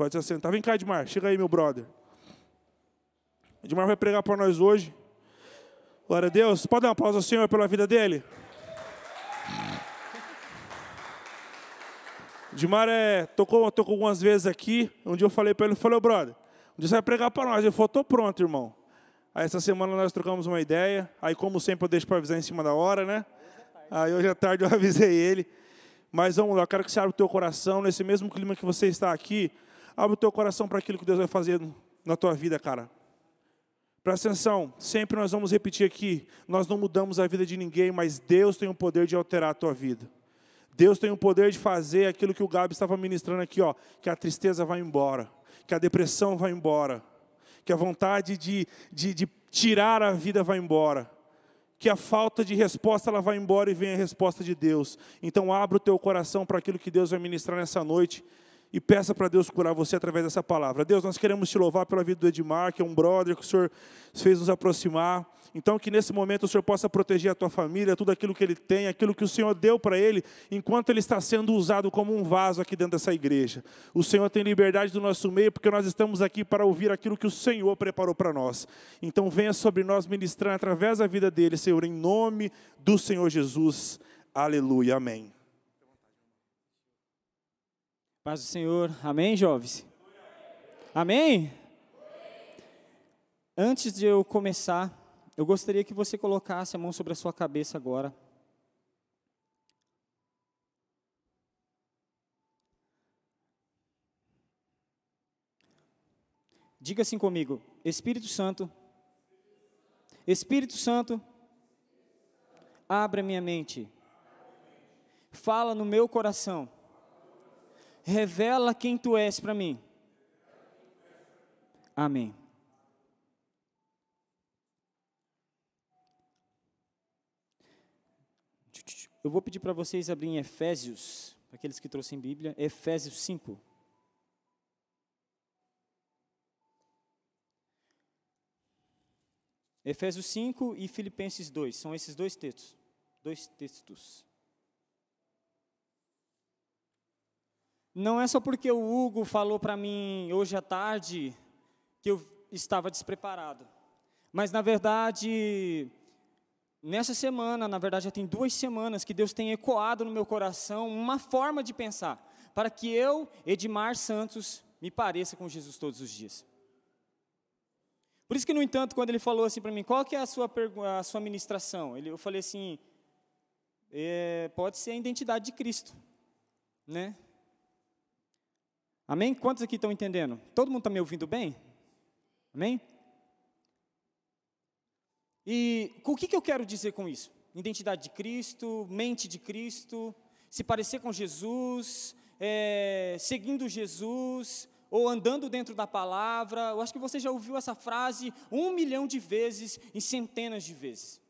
Pode se assentar. Vem cá, Edmar. Chega aí, meu brother. Edmar vai pregar para nós hoje. Glória a Deus. Pode dar uma pausa, Senhor, pela vida dele? Edmar é, tocou, tocou algumas vezes aqui. Um dia eu falei para ele, falei, oh, brother, um dia você vai pregar para nós. Ele falou, estou pronto, irmão. Aí essa semana nós trocamos uma ideia. Aí, como sempre, eu deixo para avisar em cima da hora, né? Aí hoje à tarde eu avisei ele. Mas vamos lá, eu quero que você abra o teu coração, nesse mesmo clima que você está aqui. Abre o teu coração para aquilo que Deus vai fazer na tua vida, cara. Presta atenção, sempre nós vamos repetir aqui: nós não mudamos a vida de ninguém, mas Deus tem o poder de alterar a tua vida. Deus tem o poder de fazer aquilo que o Gabi estava ministrando aqui, ó, que a tristeza vai embora, que a depressão vai embora, que a vontade de, de, de tirar a vida vai embora, que a falta de resposta ela vai embora e vem a resposta de Deus. Então abra o teu coração para aquilo que Deus vai ministrar nessa noite e peça para Deus curar você através dessa palavra. Deus, nós queremos te louvar pela vida do Edmar, que é um brother que o Senhor fez nos aproximar. Então, que nesse momento o Senhor possa proteger a tua família, tudo aquilo que ele tem, aquilo que o Senhor deu para ele, enquanto ele está sendo usado como um vaso aqui dentro dessa igreja. O Senhor tem liberdade do nosso meio, porque nós estamos aqui para ouvir aquilo que o Senhor preparou para nós. Então, venha sobre nós ministrar através da vida dele, Senhor, em nome do Senhor Jesus. Aleluia. Amém. Paz do Senhor. Amém, jovens? Amém? Antes de eu começar, eu gostaria que você colocasse a mão sobre a sua cabeça agora. Diga assim comigo: Espírito Santo, Espírito Santo, abre a minha mente, fala no meu coração revela quem tu és para mim. Amém. Eu vou pedir para vocês abrirem Efésios, para aqueles que trouxem Bíblia, Efésios 5. Efésios 5 e Filipenses 2, são esses dois textos. Dois textos. Não é só porque o Hugo falou para mim hoje à tarde que eu estava despreparado. Mas, na verdade, nessa semana, na verdade já tem duas semanas, que Deus tem ecoado no meu coração uma forma de pensar, para que eu, Edmar Santos, me pareça com Jesus todos os dias. Por isso que, no entanto, quando ele falou assim para mim, qual que é a sua, a sua ministração? Ele, eu falei assim, é, pode ser a identidade de Cristo, né? Amém? Quantos aqui estão entendendo? Todo mundo está me ouvindo bem? Amém? E o que, que eu quero dizer com isso? Identidade de Cristo, mente de Cristo, se parecer com Jesus, é, seguindo Jesus, ou andando dentro da palavra. Eu acho que você já ouviu essa frase um milhão de vezes, em centenas de vezes.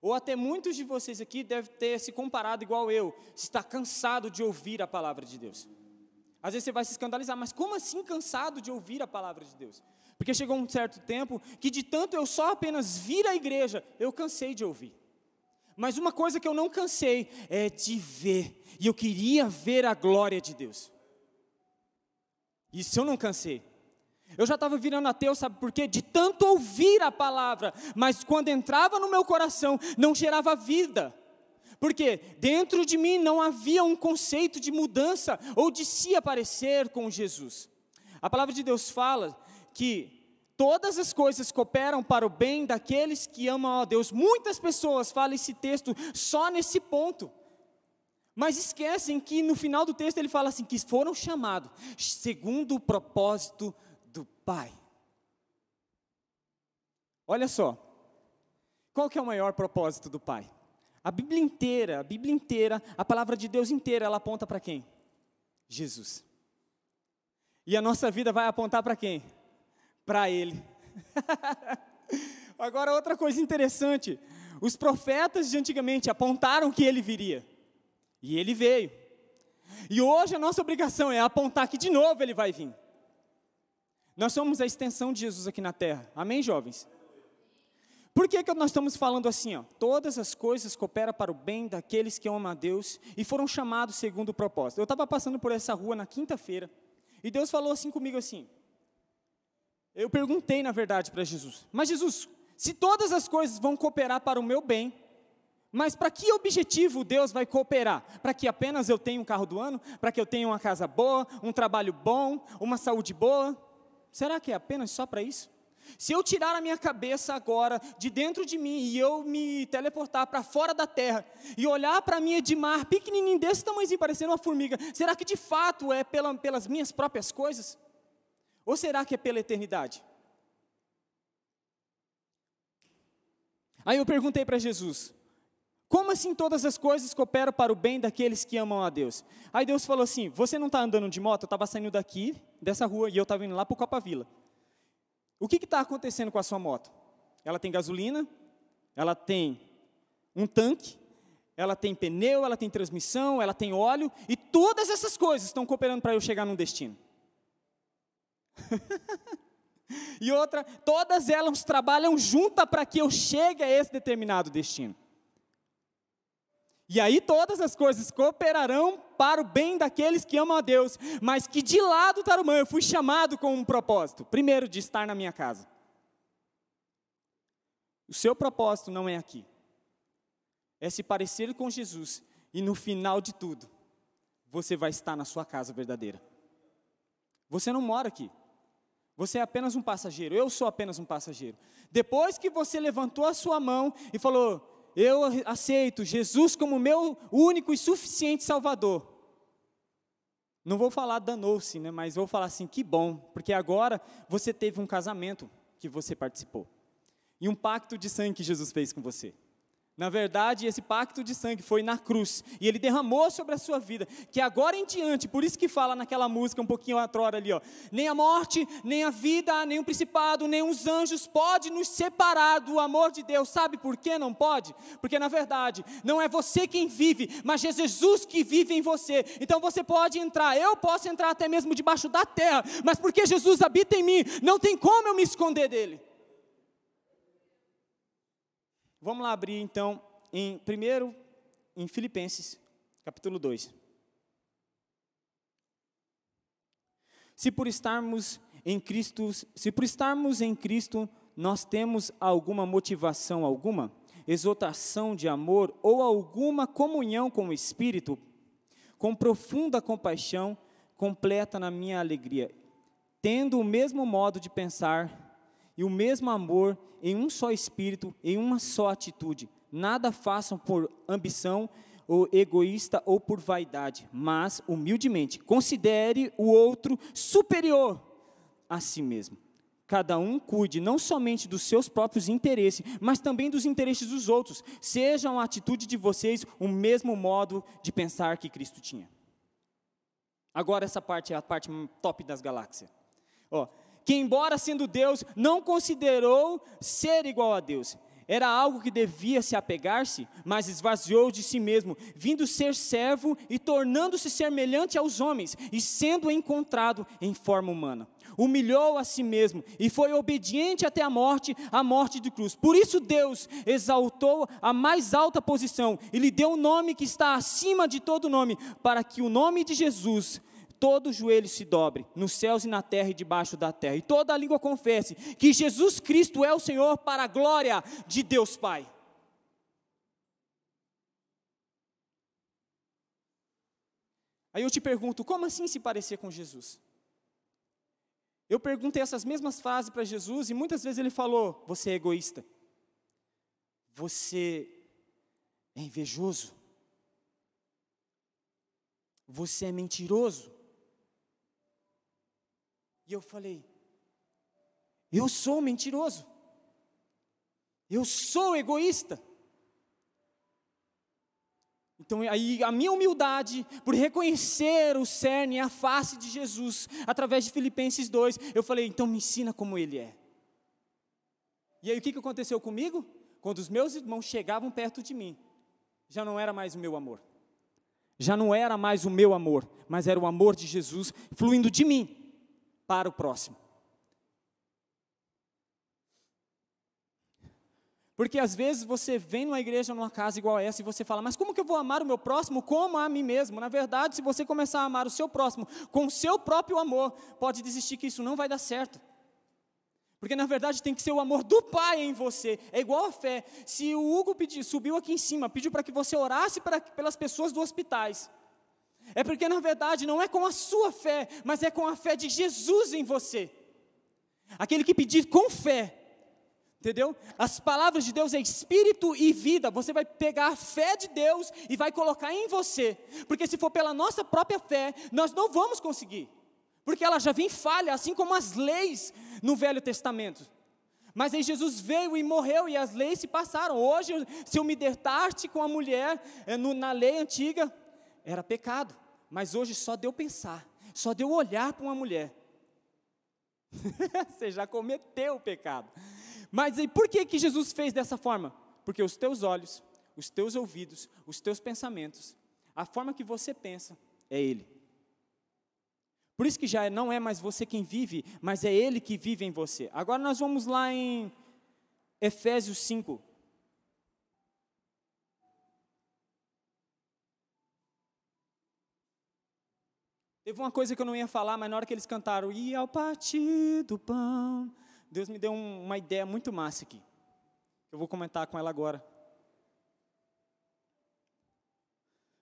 Ou até muitos de vocês aqui devem ter se comparado igual eu, está cansado de ouvir a palavra de Deus. Às vezes você vai se escandalizar, mas como assim cansado de ouvir a palavra de Deus? Porque chegou um certo tempo que de tanto eu só apenas vir à igreja, eu cansei de ouvir. Mas uma coisa que eu não cansei é de ver, e eu queria ver a glória de Deus. Isso eu não cansei. Eu já estava virando ateu, sabe por quê? De tanto ouvir a palavra, mas quando entrava no meu coração, não gerava vida. Porque dentro de mim não havia um conceito de mudança ou de se aparecer com Jesus. A palavra de Deus fala que todas as coisas cooperam para o bem daqueles que amam a Deus. Muitas pessoas falam esse texto só nesse ponto. Mas esquecem que no final do texto ele fala assim: que foram chamados segundo o propósito do Pai. Olha só, qual que é o maior propósito do Pai? A Bíblia inteira, a Bíblia inteira, a palavra de Deus inteira, ela aponta para quem? Jesus. E a nossa vida vai apontar para quem? Para Ele. Agora, outra coisa interessante: os profetas de antigamente apontaram que Ele viria, e Ele veio. E hoje a nossa obrigação é apontar que de novo Ele vai vir. Nós somos a extensão de Jesus aqui na terra, amém, jovens? Por que, que nós estamos falando assim? Ó? Todas as coisas cooperam para o bem daqueles que amam a Deus e foram chamados segundo o propósito. Eu estava passando por essa rua na quinta-feira E Deus falou assim comigo assim. Eu perguntei, na verdade, para Jesus: Mas Jesus, se todas as coisas vão cooperar para o meu bem, mas para que objetivo Deus vai cooperar? Para que apenas eu tenha um carro do ano? Para que eu tenha uma casa boa, um trabalho bom, uma saúde boa? Será que é apenas só para isso? Se eu tirar a minha cabeça agora de dentro de mim e eu me teleportar para fora da terra e olhar para mim Edmar, pequenininho desse tamanhozinho, parecendo uma formiga, será que de fato é pela, pelas minhas próprias coisas? Ou será que é pela eternidade? Aí eu perguntei para Jesus: como assim todas as coisas cooperam para o bem daqueles que amam a Deus? Aí Deus falou assim: Você não está andando de moto? Eu estava saindo daqui, dessa rua, e eu estava indo lá para o Copa Vila. O que está acontecendo com a sua moto? Ela tem gasolina, ela tem um tanque, ela tem pneu, ela tem transmissão, ela tem óleo, e todas essas coisas estão cooperando para eu chegar num destino. e outra, todas elas trabalham juntas para que eu chegue a esse determinado destino. E aí todas as coisas cooperarão para o bem daqueles que amam a Deus, mas que de lado Tarumã eu fui chamado com um propósito. Primeiro, de estar na minha casa. O seu propósito não é aqui. É se parecer com Jesus e no final de tudo, você vai estar na sua casa verdadeira. Você não mora aqui. Você é apenas um passageiro. Eu sou apenas um passageiro. Depois que você levantou a sua mão e falou: eu aceito Jesus como meu único e suficiente Salvador. Não vou falar danou-se, né, mas vou falar assim, que bom, porque agora você teve um casamento que você participou. E um pacto de sangue que Jesus fez com você. Na verdade, esse pacto de sangue foi na cruz, e ele derramou sobre a sua vida, que agora em diante, por isso que fala naquela música um pouquinho atrora ali, ó, nem a morte, nem a vida, nem o principado, nem os anjos pode nos separar do amor de Deus. Sabe por que não pode? Porque na verdade, não é você quem vive, mas é Jesus que vive em você. Então você pode entrar, eu posso entrar até mesmo debaixo da terra, mas porque Jesus habita em mim, não tem como eu me esconder dele. Vamos lá abrir então em primeiro em Filipenses, capítulo 2. Se por estarmos em Cristo, se por estarmos em Cristo, nós temos alguma motivação alguma, exaltação de amor ou alguma comunhão com o Espírito, com profunda compaixão, completa na minha alegria, tendo o mesmo modo de pensar, e o mesmo amor em um só espírito, em uma só atitude. Nada façam por ambição ou egoísta ou por vaidade, mas humildemente considere o outro superior a si mesmo. Cada um cuide não somente dos seus próprios interesses, mas também dos interesses dos outros. Seja a atitude de vocês o mesmo modo de pensar que Cristo tinha. Agora essa parte é a parte top das galáxias. Ó, que, embora sendo Deus, não considerou ser igual a Deus. Era algo que devia se apegar-se, mas esvaziou de si mesmo, vindo ser servo e tornando-se semelhante aos homens, e sendo encontrado em forma humana. Humilhou a si mesmo e foi obediente até a morte, a morte de cruz. Por isso Deus exaltou a mais alta posição e lhe deu um nome que está acima de todo nome, para que o nome de Jesus todo joelho se dobre, nos céus e na terra e debaixo da terra, e toda a língua confesse que Jesus Cristo é o Senhor para a glória de Deus Pai. Aí eu te pergunto, como assim se parecer com Jesus? Eu perguntei essas mesmas frases para Jesus e muitas vezes ele falou: Você é egoísta, você é invejoso, você é mentiroso, e eu falei: Eu sou mentiroso. Eu sou egoísta. Então, aí, a minha humildade, por reconhecer o cerne a face de Jesus, através de Filipenses 2, eu falei: então me ensina como ele é. E aí, o que aconteceu comigo? Quando os meus irmãos chegavam perto de mim, já não era mais o meu amor. Já não era mais o meu amor, mas era o amor de Jesus fluindo de mim para o próximo. Porque às vezes você vem numa igreja, numa casa igual essa, e você fala, mas como que eu vou amar o meu próximo como a mim mesmo? Na verdade, se você começar a amar o seu próximo com o seu próprio amor, pode desistir que isso não vai dar certo. Porque na verdade tem que ser o amor do Pai em você. É igual a fé. Se o Hugo pediu, subiu aqui em cima, pediu para que você orasse para, pelas pessoas dos hospitais. É porque na verdade não é com a sua fé, mas é com a fé de Jesus em você. Aquele que pedir com fé, Entendeu? As palavras de Deus é espírito e vida. Você vai pegar a fé de Deus e vai colocar em você. Porque se for pela nossa própria fé, nós não vamos conseguir. Porque ela já vem falha, assim como as leis no Velho Testamento. Mas aí Jesus veio e morreu e as leis se passaram. Hoje, se eu me deitar-te com a mulher no, na lei antiga, era pecado. Mas hoje só deu pensar, só deu olhar para uma mulher. Você já cometeu o pecado. Mas e por que, que Jesus fez dessa forma? Porque os teus olhos, os teus ouvidos, os teus pensamentos, a forma que você pensa, é Ele. Por isso que já não é mais você quem vive, mas é Ele que vive em você. Agora nós vamos lá em Efésios 5. Teve uma coisa que eu não ia falar, mas na hora que eles cantaram, e ao partir do pão, Deus me deu um, uma ideia muito massa aqui. Eu vou comentar com ela agora.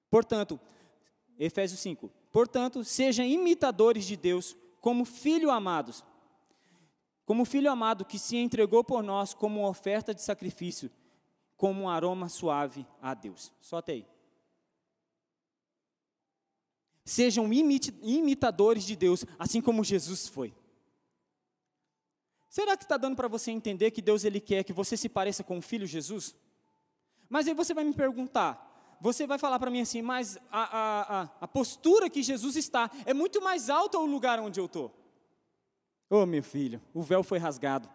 Portanto, Efésios 5. Portanto, sejam imitadores de Deus como filhos amados. Como filho amado que se entregou por nós como oferta de sacrifício, como um aroma suave a Deus. Só até aí. Sejam imitadores de Deus, assim como Jesus foi. Será que está dando para você entender que Deus ele quer que você se pareça com o Filho Jesus? Mas aí você vai me perguntar, você vai falar para mim assim, mas a, a, a, a, postura que Jesus está é muito mais alta o lugar onde eu estou. Ô oh, meu filho, o véu foi rasgado.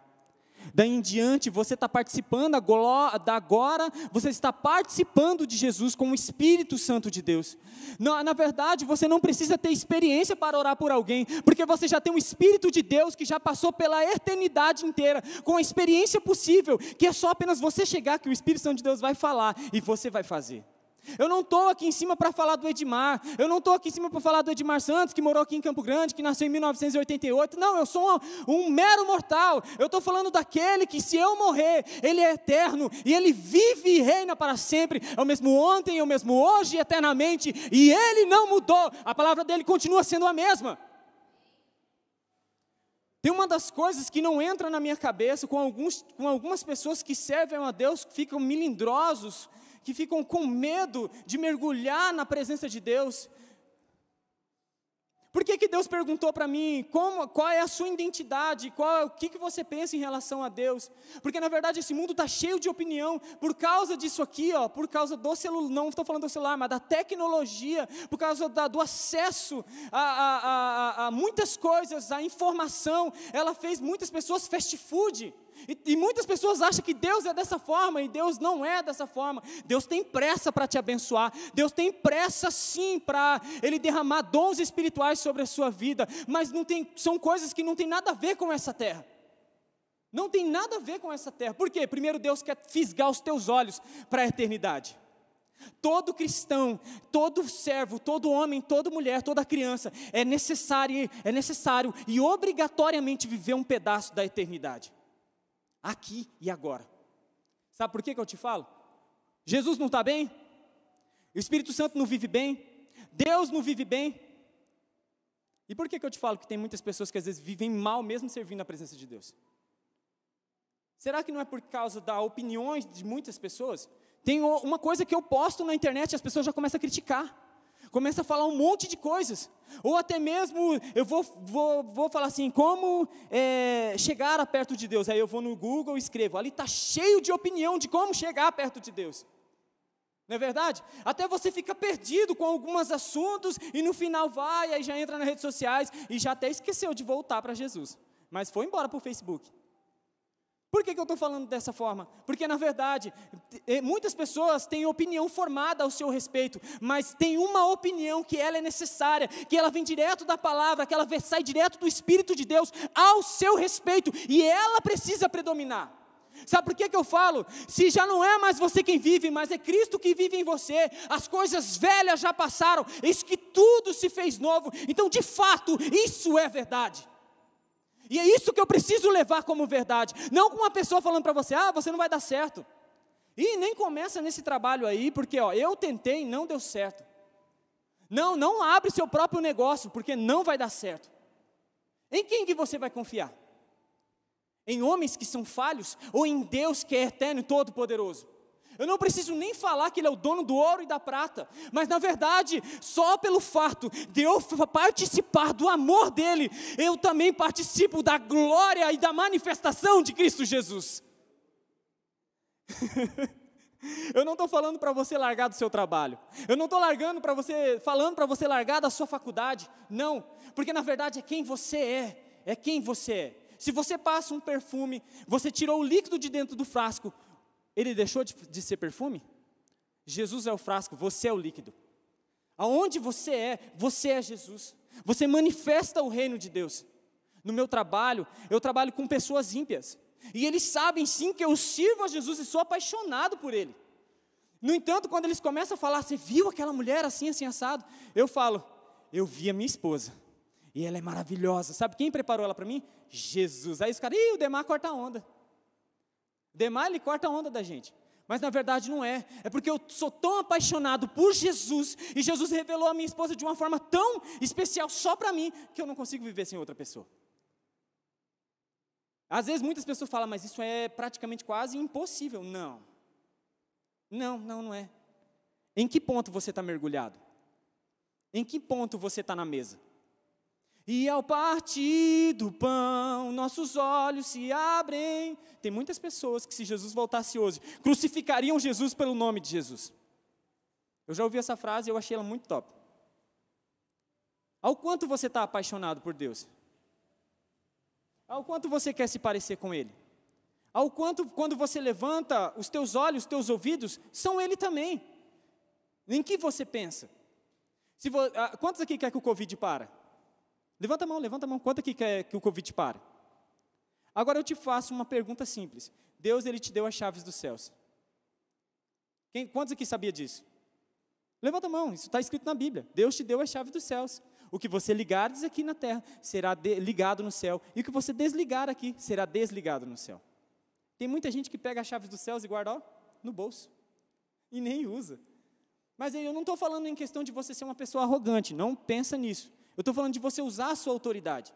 Daí em diante, você está participando da agora, você está participando de Jesus com o Espírito Santo de Deus. Na, na verdade, você não precisa ter experiência para orar por alguém, porque você já tem o Espírito de Deus que já passou pela eternidade inteira, com a experiência possível, que é só apenas você chegar que o Espírito Santo de Deus vai falar e você vai fazer. Eu não estou aqui em cima para falar do Edmar, eu não estou aqui em cima para falar do Edmar Santos, que morou aqui em Campo Grande, que nasceu em 1988. Não, eu sou um, um mero mortal. Eu estou falando daquele que, se eu morrer, ele é eterno e ele vive e reina para sempre. É o mesmo ontem, é o mesmo hoje eternamente. E ele não mudou, a palavra dele continua sendo a mesma. Tem uma das coisas que não entra na minha cabeça com, alguns, com algumas pessoas que servem a Deus, que ficam milindrosos que ficam com medo de mergulhar na presença de Deus. Por que, que Deus perguntou para mim como, qual é a sua identidade, qual, o que, que você pensa em relação a Deus? Porque na verdade esse mundo está cheio de opinião por causa disso aqui, ó, por causa do celular, não estou falando do celular, mas da tecnologia, por causa da, do acesso a, a, a, a muitas coisas, a informação, ela fez muitas pessoas fast food. E, e, muitas pessoas acham que Deus é dessa forma, e Deus não é dessa forma. Deus tem pressa para te abençoar, Deus tem pressa sim para Ele derramar dons espirituais sobre a sua vida, mas não tem, são coisas que não tem nada a ver com essa terra. Não tem nada a ver com essa terra. Por quê? Primeiro, Deus quer fisgar os teus olhos para a eternidade. Todo cristão, todo servo, todo homem, toda mulher, toda criança é necessário, é necessário e obrigatoriamente viver um pedaço da eternidade aqui e agora. Sabe por que, que eu te falo? Jesus não está bem, o Espírito Santo não vive bem, Deus não vive bem. E por que, que eu te falo que tem muitas pessoas que às vezes vivem mal mesmo servindo a presença de Deus? Será que não é por causa das opiniões de muitas pessoas? Tem uma coisa que eu posto na internet e as pessoas já começam a criticar começa a falar um monte de coisas. Ou até mesmo, eu vou, vou, vou falar assim, como é, chegar perto de Deus. Aí eu vou no Google e escrevo, ali está cheio de opinião de como chegar perto de Deus. Não é verdade? Até você fica perdido com alguns assuntos e no final vai, aí já entra nas redes sociais e já até esqueceu de voltar para Jesus. Mas foi embora para o Facebook. Por que, que eu estou falando dessa forma? Porque, na verdade, eh, muitas pessoas têm opinião formada ao seu respeito, mas tem uma opinião que ela é necessária, que ela vem direto da palavra, que ela sai direto do Espírito de Deus ao seu respeito, e ela precisa predominar. Sabe por que, que eu falo? Se já não é mais você quem vive, mas é Cristo que vive em você, as coisas velhas já passaram, eis que tudo se fez novo. Então, de fato, isso é verdade. E é isso que eu preciso levar como verdade. Não com uma pessoa falando para você, ah, você não vai dar certo. E nem começa nesse trabalho aí, porque ó, eu tentei e não deu certo. Não, não abre seu próprio negócio, porque não vai dar certo. Em quem que você vai confiar? Em homens que são falhos ou em Deus que é eterno e todo-poderoso? Eu não preciso nem falar que Ele é o dono do ouro e da prata, mas na verdade, só pelo fato de eu participar do amor dEle, eu também participo da glória e da manifestação de Cristo Jesus. eu não estou falando para você largar do seu trabalho, eu não estou largando para você, falando para você largar da sua faculdade, não, porque na verdade é quem você é, é quem você é. Se você passa um perfume, você tirou o líquido de dentro do frasco, ele deixou de, de ser perfume? Jesus é o frasco, você é o líquido. Aonde você é, você é Jesus. Você manifesta o reino de Deus. No meu trabalho, eu trabalho com pessoas ímpias. E eles sabem sim que eu sirvo a Jesus e sou apaixonado por Ele. No entanto, quando eles começam a falar, você viu aquela mulher assim, assim, assado? Eu falo, eu vi a minha esposa. E ela é maravilhosa. Sabe quem preparou ela para mim? Jesus. Aí os caras, ih, o Demar corta a onda. Demar, ele corta a onda da gente. Mas na verdade não é. É porque eu sou tão apaixonado por Jesus e Jesus revelou a minha esposa de uma forma tão especial só para mim que eu não consigo viver sem outra pessoa. Às vezes muitas pessoas falam, mas isso é praticamente quase impossível. Não. Não, não, não é. Em que ponto você está mergulhado? Em que ponto você está na mesa? E ao partir do pão, nossos olhos se abrem. Tem muitas pessoas que, se Jesus voltasse hoje, crucificariam Jesus pelo nome de Jesus. Eu já ouvi essa frase e eu achei ela muito top. Ao quanto você está apaixonado por Deus? Ao quanto você quer se parecer com Ele? Ao quanto, quando você levanta os teus olhos, os teus ouvidos, são Ele também. Em que você pensa? Vo, ah, quantos aqui quer que o Covid para? Levanta a mão, levanta a mão. Quanto aqui quer que o Covid pare? Agora eu te faço uma pergunta simples. Deus, Ele te deu as chaves dos céus. Quem, quantos aqui sabia disso? Levanta a mão, isso está escrito na Bíblia. Deus te deu as chaves dos céus. O que você ligares aqui na terra será ligado no céu. E o que você desligar aqui será desligado no céu. Tem muita gente que pega as chaves dos céus e guarda ó, no bolso. E nem usa. Mas eu não estou falando em questão de você ser uma pessoa arrogante. Não pensa nisso. Eu estou falando de você usar a sua autoridade.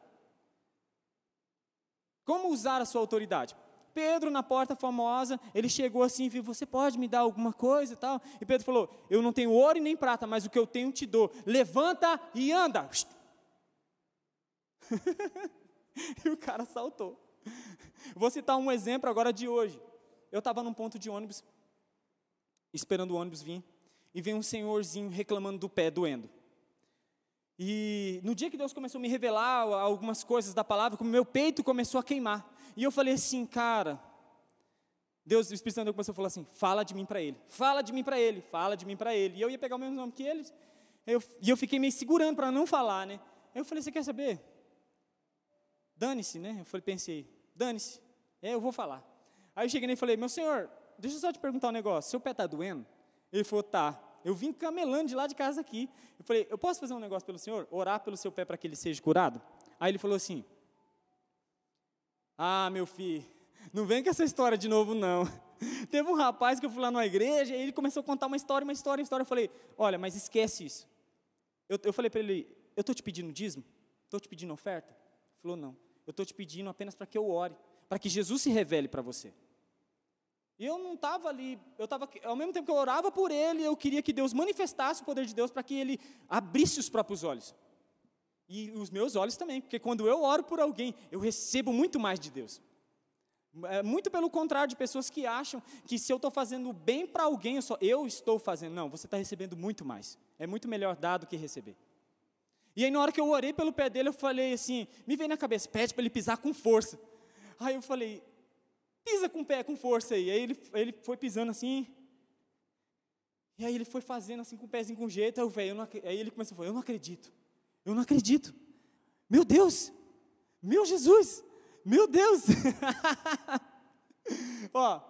Como usar a sua autoridade? Pedro, na porta famosa, ele chegou assim e viu: Você pode me dar alguma coisa e tal? E Pedro falou: Eu não tenho ouro e nem prata, mas o que eu tenho te dou. Levanta e anda. e o cara saltou. Vou citar um exemplo agora de hoje. Eu estava num ponto de ônibus, esperando o ônibus vir, e vem um senhorzinho reclamando do pé doendo. E no dia que Deus começou a me revelar algumas coisas da palavra, como meu peito começou a queimar. E eu falei assim, cara, Deus, o Espírito Santo começou a falar assim: fala de mim para ele, fala de mim para ele, fala de mim para ele. E eu ia pegar o mesmo nome que eles. Eu, e eu fiquei meio segurando para não falar, né? Eu falei: você quer saber? Dane-se, né? Eu falei, pensei, dane-se, é, eu vou falar. Aí eu cheguei e falei: meu senhor, deixa eu só te perguntar um negócio: seu pé está doendo? Ele falou: tá. Eu vim camelando de lá de casa aqui. Eu falei, eu posso fazer um negócio pelo senhor? Orar pelo seu pé para que ele seja curado? Aí ele falou assim: Ah, meu filho, não vem com essa história de novo, não. Teve um rapaz que eu fui lá numa igreja e ele começou a contar uma história, uma história, uma história. Eu falei: Olha, mas esquece isso. Eu, eu falei para ele: Eu estou te pedindo dízimo? Estou te pedindo oferta? Ele falou: Não. Eu estou te pedindo apenas para que eu ore, para que Jesus se revele para você. E eu não estava ali, eu estava, ao mesmo tempo que eu orava por ele, eu queria que Deus manifestasse o poder de Deus para que ele abrisse os próprios olhos. E os meus olhos também, porque quando eu oro por alguém, eu recebo muito mais de Deus. É muito pelo contrário de pessoas que acham que se eu estou fazendo bem para alguém, eu, só, eu estou fazendo. Não, você está recebendo muito mais. É muito melhor dar do que receber. E aí, na hora que eu orei pelo pé dele, eu falei assim: me veio na cabeça, pede para ele pisar com força. Aí eu falei: Pisa com o pé com força aí. Aí ele, ele foi pisando assim. E aí ele foi fazendo assim com o pezinho com jeito. Aí, véio, aí ele começou a falar: Eu não acredito. Eu não acredito. Meu Deus. Meu Jesus. Meu Deus. Ó,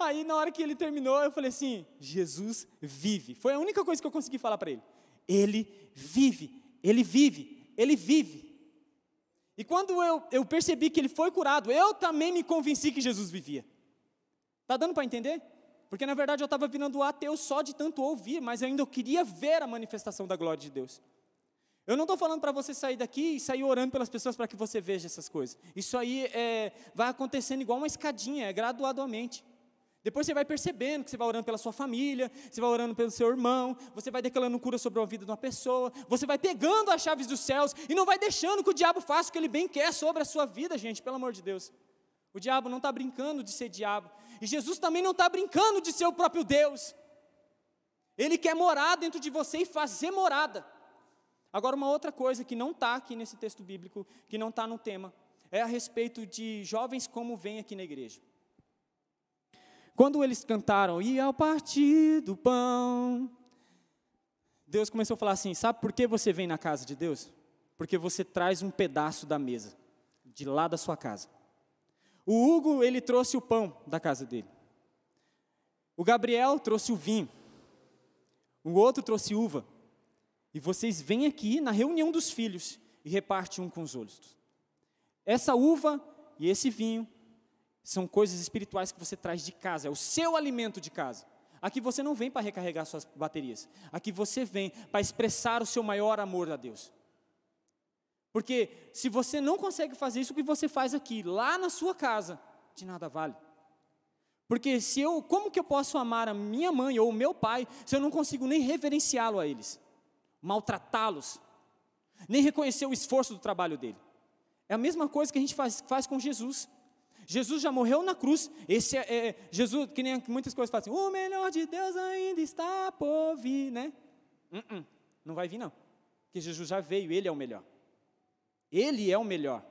aí na hora que ele terminou, eu falei assim: Jesus vive. Foi a única coisa que eu consegui falar para ele. Ele vive, ele vive, ele vive. E quando eu, eu percebi que ele foi curado, eu também me convenci que Jesus vivia. Tá dando para entender? Porque na verdade eu estava virando ateu só de tanto ouvir, mas eu ainda queria ver a manifestação da glória de Deus. Eu não estou falando para você sair daqui e sair orando pelas pessoas para que você veja essas coisas. Isso aí é, vai acontecendo igual uma escadinha, é gradualmente. Depois você vai percebendo que você vai orando pela sua família, você vai orando pelo seu irmão, você vai declarando cura sobre a vida de uma pessoa, você vai pegando as chaves dos céus e não vai deixando que o diabo faça o que ele bem quer sobre a sua vida, gente, pelo amor de Deus. O diabo não está brincando de ser diabo, e Jesus também não está brincando de ser o próprio Deus. Ele quer morar dentro de você e fazer morada. Agora, uma outra coisa que não está aqui nesse texto bíblico, que não está no tema, é a respeito de jovens como vêm aqui na igreja. Quando eles cantaram, e ao partir do pão, Deus começou a falar assim: sabe por que você vem na casa de Deus? Porque você traz um pedaço da mesa, de lá da sua casa. O Hugo, ele trouxe o pão da casa dele. O Gabriel trouxe o vinho. O outro trouxe uva. E vocês vêm aqui na reunião dos filhos e repartem um com os outros. Essa uva e esse vinho são coisas espirituais que você traz de casa, é o seu alimento de casa. Aqui você não vem para recarregar suas baterias. Aqui você vem para expressar o seu maior amor a Deus. Porque se você não consegue fazer isso o que você faz aqui, lá na sua casa, de nada vale. Porque se eu, como que eu posso amar a minha mãe ou o meu pai se eu não consigo nem reverenciá-lo a eles? maltratá-los, nem reconhecer o esforço do trabalho dele. É a mesma coisa que a gente faz, faz com Jesus. Jesus já morreu na cruz. Esse é, é, Jesus, que nem muitas coisas fazem assim, o melhor de Deus ainda está por vir, né? Uh -uh, não vai vir não, porque Jesus já veio, Ele é o melhor. Ele é o melhor.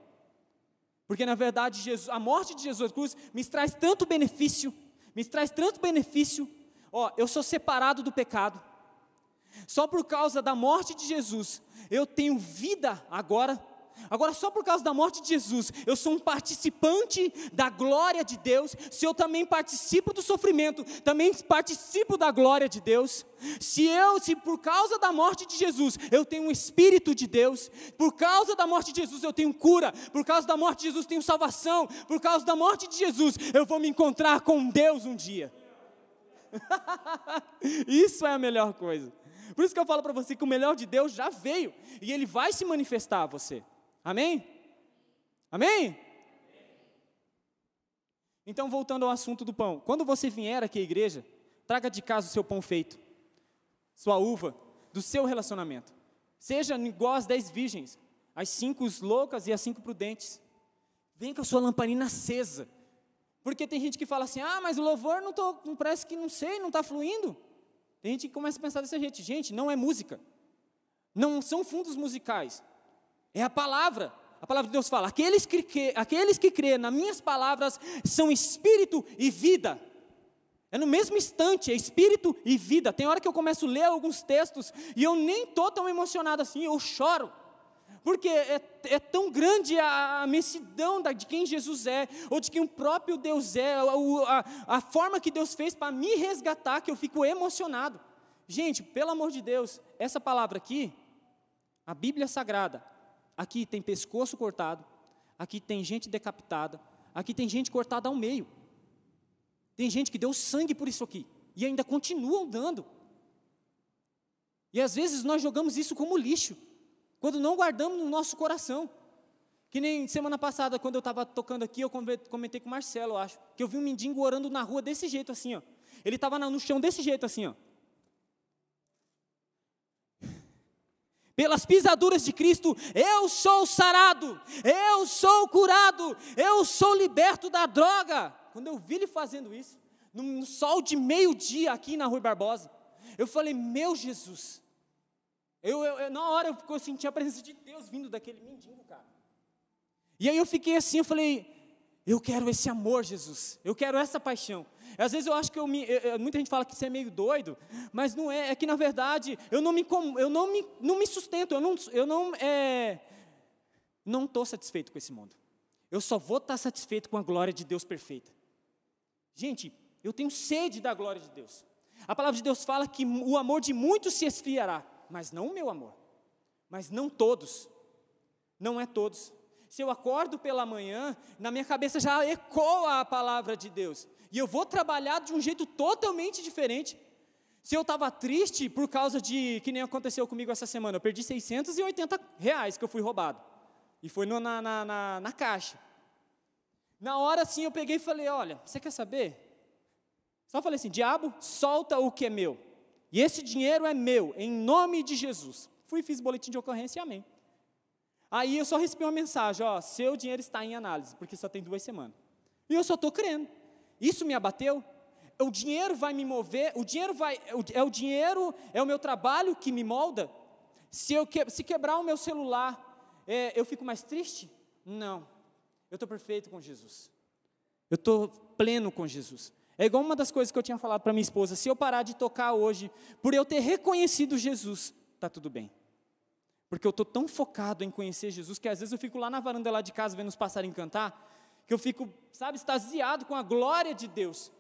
Porque na verdade Jesus, a morte de Jesus na cruz me traz tanto benefício, me traz tanto benefício. Ó, eu sou separado do pecado. Só por causa da morte de Jesus, eu tenho vida agora. Agora, só por causa da morte de Jesus, eu sou um participante da glória de Deus. Se eu também participo do sofrimento, também participo da glória de Deus. Se eu, se por causa da morte de Jesus, eu tenho um espírito de Deus, por causa da morte de Jesus eu tenho cura, por causa da morte de Jesus eu tenho salvação, por causa da morte de Jesus eu vou me encontrar com Deus um dia. Isso é a melhor coisa. Por isso que eu falo para você que o melhor de Deus já veio e ele vai se manifestar a você. Amém? Amém? Então, voltando ao assunto do pão. Quando você vier aqui à igreja, traga de casa o seu pão feito, sua uva, do seu relacionamento. Seja igual às dez virgens, as cinco loucas e as cinco prudentes. Vem com a sua lamparina acesa. Porque tem gente que fala assim: ah, mas o louvor não, tô, parece que não sei, não está fluindo. Tem gente que começa a pensar dessa jeito. Gente, não é música. Não são fundos musicais. É a palavra. A palavra de Deus fala: aqueles que, aqueles que crêem nas minhas palavras são espírito e vida. É no mesmo instante, é espírito e vida. Tem hora que eu começo a ler alguns textos e eu nem estou tão emocionado assim, eu choro. Porque é, é tão grande a, a mensidão de quem Jesus é, ou de quem o próprio Deus é, a, a, a forma que Deus fez para me resgatar, que eu fico emocionado. Gente, pelo amor de Deus, essa palavra aqui, a Bíblia Sagrada, aqui tem pescoço cortado, aqui tem gente decapitada, aqui tem gente cortada ao meio. Tem gente que deu sangue por isso aqui e ainda continuam dando. E às vezes nós jogamos isso como lixo quando não guardamos no nosso coração. Que nem semana passada, quando eu estava tocando aqui, eu comentei com o Marcelo, eu acho, que eu vi um mendigo orando na rua desse jeito assim, ó. Ele estava no chão desse jeito assim, ó. Pelas pisaduras de Cristo, eu sou sarado, eu sou curado, eu sou liberto da droga. Quando eu vi ele fazendo isso, no sol de meio-dia aqui na Rua Barbosa, eu falei: Meu Jesus, eu, eu, eu, na hora eu, eu senti a presença de Deus vindo daquele mendigo, cara. E aí eu fiquei assim, eu falei, eu quero esse amor, Jesus. Eu quero essa paixão. Às vezes eu acho que eu me, muita gente fala que você é meio doido, mas não é. É que na verdade eu não me, eu não me, não me sustento. Eu não, eu não, é, não estou satisfeito com esse mundo. Eu só vou estar satisfeito com a glória de Deus perfeita. Gente, eu tenho sede da glória de Deus. A palavra de Deus fala que o amor de muitos se esfriará, mas não o meu amor. Mas não todos. Não é todos. Se eu acordo pela manhã, na minha cabeça já ecoa a palavra de Deus. E eu vou trabalhar de um jeito totalmente diferente. Se eu estava triste por causa de, que nem aconteceu comigo essa semana, eu perdi 680 reais que eu fui roubado. E foi no, na, na, na, na caixa. Na hora sim eu peguei e falei: Olha, você quer saber? Só falei assim: Diabo, solta o que é meu. E esse dinheiro é meu, em nome de Jesus. Fui e fiz boletim de ocorrência e amém. Aí eu só recebi uma mensagem: Ó, seu dinheiro está em análise, porque só tem duas semanas. E eu só estou crendo. Isso me abateu? o dinheiro vai me mover, o dinheiro vai, é o dinheiro, é o meu trabalho que me molda. Se eu que, se quebrar o meu celular, é, eu fico mais triste? Não, eu estou perfeito com Jesus. Eu estou pleno com Jesus. É igual uma das coisas que eu tinha falado para minha esposa: se eu parar de tocar hoje, por eu ter reconhecido Jesus, está tudo bem. Porque eu estou tão focado em conhecer Jesus que às vezes eu fico lá na varanda lá de casa vendo os passarinhos cantar, que eu fico, sabe, extasiado com a glória de Deus.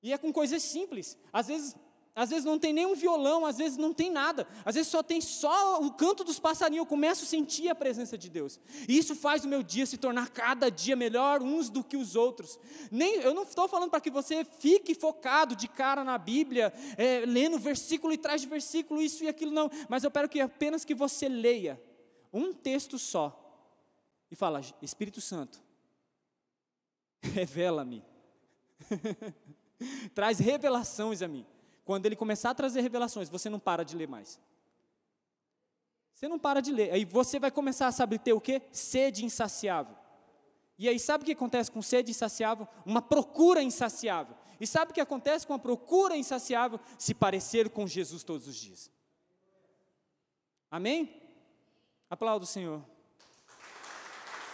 E é com coisas simples. Às vezes, às vezes não tem nem um violão, às vezes não tem nada. Às vezes só tem só o canto dos passarinhos. Eu começo a sentir a presença de Deus. E isso faz o meu dia se tornar cada dia melhor uns do que os outros. Nem, eu não estou falando para que você fique focado de cara na Bíblia, é, lendo versículo e traz de versículo, isso e aquilo, não. Mas eu quero que apenas que você leia um texto só e fala, Espírito Santo, revela-me. Traz revelações a mim. Quando ele começar a trazer revelações, você não para de ler mais. Você não para de ler. Aí você vai começar a saber ter o quê? Sede insaciável. E aí sabe o que acontece com sede insaciável? Uma procura insaciável. E sabe o que acontece com a procura insaciável? Se parecer com Jesus todos os dias. Amém? Aplauda o Senhor.